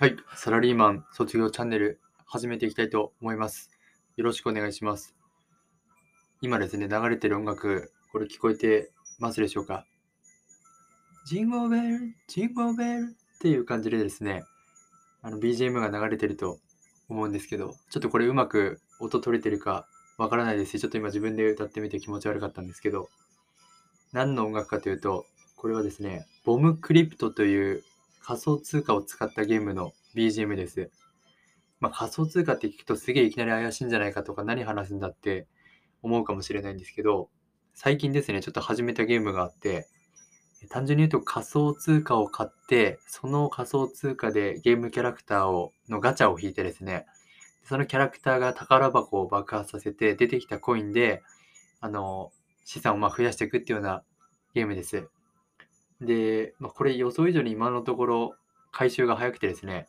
はい、サラリーマン卒業チャンネル始めていきたいと思います。よろしくお願いします。今ですね、流れてる音楽、これ聞こえてますでしょうか？ジンゴベル、ジンゴベルっていう感じでですね、あの BGM が流れてると思うんですけど、ちょっとこれうまく音取れてるかわからないですし、ちょっと今自分で歌ってみて気持ち悪かったんですけど、何の音楽かというと、これはですね、ボムクリプトという仮想通貨を使ったゲームの BGM です。まあ、仮想通貨って聞くとすげえいきなり怪しいんじゃないかとか何話すんだって思うかもしれないんですけど、最近ですね、ちょっと始めたゲームがあって、単純に言うと仮想通貨を買って、その仮想通貨でゲームキャラクターをのガチャを引いてですね、そのキャラクターが宝箱を爆発させて出てきたコインで、あの、資産をま増やしていくっていうようなゲームです。で、まあ、これ予想以上に今のところ回収が早くてですね、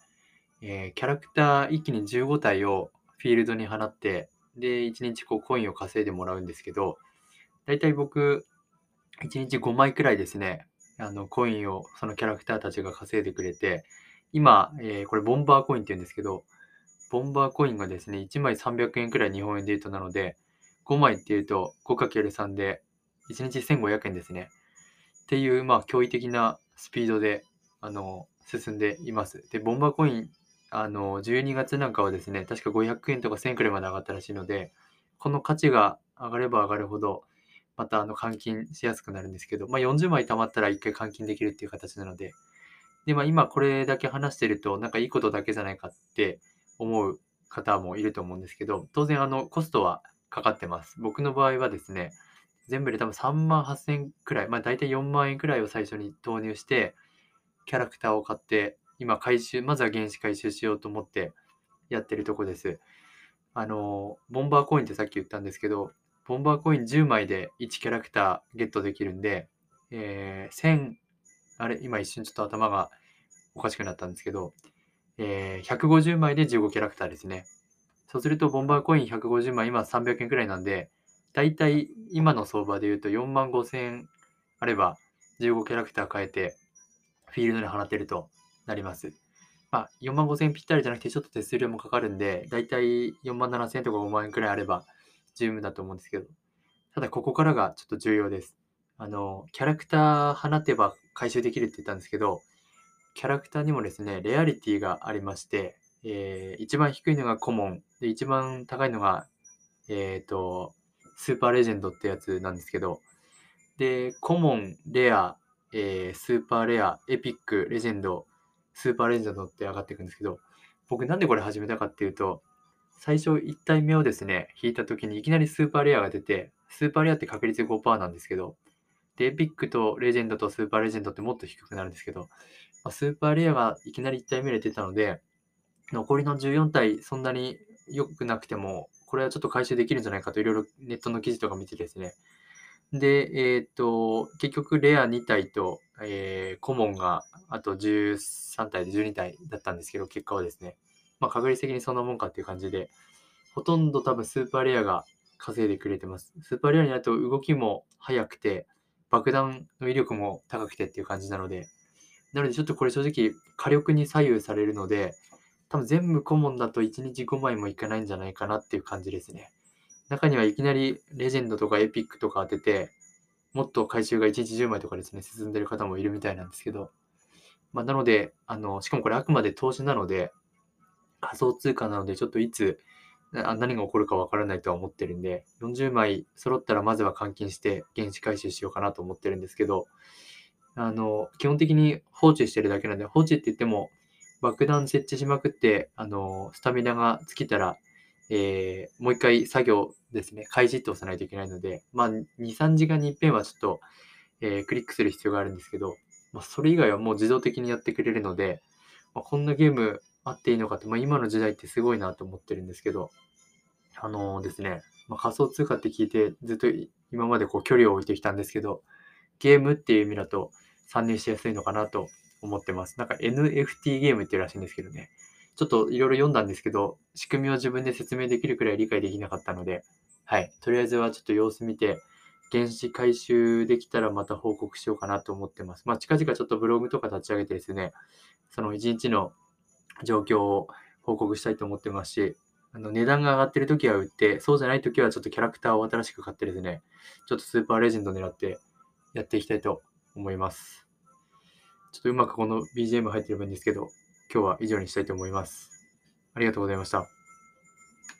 えーキャラクター一気に15体をフィールドに放って、で、1日こうコインを稼いでもらうんですけど、だいたい僕、1日5枚くらいですね、あのコインをそのキャラクターたちが稼いでくれて、今、えーこれボンバーコインって言うんですけど、ボンバーコインがですね、1枚300円くらい日本円で言うとなので、5枚っていうと 5×3 で1日1500円ですね。っていう、まあ、驚異的なスピードで、あの、進んでいます。で、ボンバーコイン、あの、12月なんかはですね、確か500円とか1000円くらいまで上がったらしいので、この価値が上がれば上がるほど、また、あの、換金しやすくなるんですけど、まあ、40枚貯まったら1回換金できるっていう形なので、で、まあ、今これだけ話してると、なんかいいことだけじゃないかって思う方もいると思うんですけど、当然、あの、コストはかかってます。僕の場合はですね、全部で多分3万8000円くらい、まあ大体4万円くらいを最初に投入して、キャラクターを買って、今回収、まずは原資回収しようと思ってやってるとこです。あの、ボンバーコインってさっき言ったんですけど、ボンバーコイン10枚で1キャラクターゲットできるんで、えー1000、あれ、今一瞬ちょっと頭がおかしくなったんですけど、えー150枚で15キャラクターですね。そうすると、ボンバーコイン150枚、今300円くらいなんで、だいたい今の相場で言うと4万5千円あれば15キャラクター変えてフィールドに放てるとなります。まあ4万5千円ぴったりじゃなくてちょっと手数料もかかるんでだいたい4万7千円とか5万円くらいあれば十分だと思うんですけどただここからがちょっと重要です。あのキャラクター放てば回収できるって言ったんですけどキャラクターにもですねレアリティがありまして、えー一番低いのがコモンで一番高いのがえっ、とスーパーレジェンドってやつなんですけど、で、コモン、レア、えースーパーレア、エピック、レジェンド、スーパーレジェンドって上がっていくんですけど、僕なんでこれ始めたかっていうと、最初1体目をですね、引いた時にいきなりスーパーレアが出て、スーパーレアって確率5%なんですけど、で、エピックとレジェンドとスーパーレジェンドってもっと低くなるんですけど、まあスーパーレアがいきなり1体目で出たので、残りの14体そんなに良くなくても、これはちょっと回収できるんじゃないかといろいろネットの記事とか見てですね。で、えっ、と、結局レア2体と、えーコモンがあと13体で12体だったんですけど、結果はですね、まあ確率的にそんなもんかっていう感じで、ほとんど多分スーパーレアが稼いでくれてます。スーパーレアになると動きも速くて、爆弾の威力も高くてっていう感じなので、なのでちょっとこれ正直火力に左右されるので、多分全部コモンだと1日5枚もいかないんじゃないかなっていう感じですね。中にはいきなりレジェンドとかエピックとか当てて、もっと回収が1日10枚とかですね、進んでる方もいるみたいなんですけど、まあ、なので、あの、しかもこれあくまで投資なので、仮想通貨なので、ちょっといつ何が起こるかわからないとは思ってるんで、40枚揃ったらまずは換金して原資回収しようかなと思ってるんですけど、あの、基本的に放置してるだけなんで、放置って言っても、爆弾設置しまくって、あの、スタミナが尽きたら、えーもう一回作業ですね、開始って押さないといけないので、まあ、2、3時間に一遍はちょっと、えークリックする必要があるんですけど、まあ、それ以外はもう自動的にやってくれるので、まあ、こんなゲームあっていいのかって、まあ、今の時代ってすごいなと思ってるんですけど、あのですね、まあ、仮想通貨って聞いてずっと今までこう距離を置いてきたんですけど、ゲームっていう意味だと参入しやすいのかなと思ってます。なんか NFT ゲームっていうらしいんですけどね。ちょっといろいろ読んだんですけど、仕組みを自分で説明できるくらい理解できなかったので、はい。とりあえずはちょっと様子見て、原資回収できたらまた報告しようかなと思ってます。まあ、近々ちょっとブログとか立ち上げてですね、その1日の状況を報告したいと思ってますし、あの値段が上がってる時は売って、そうじゃない時はちょっとキャラクターを新しく買ってですね、ちょっとスーパーレジェンド狙ってやっていきたいと思います。ちょっとうまくこの BGM 入ってればいいんですけど、今日は以上にしたいと思います。ありがとうございました。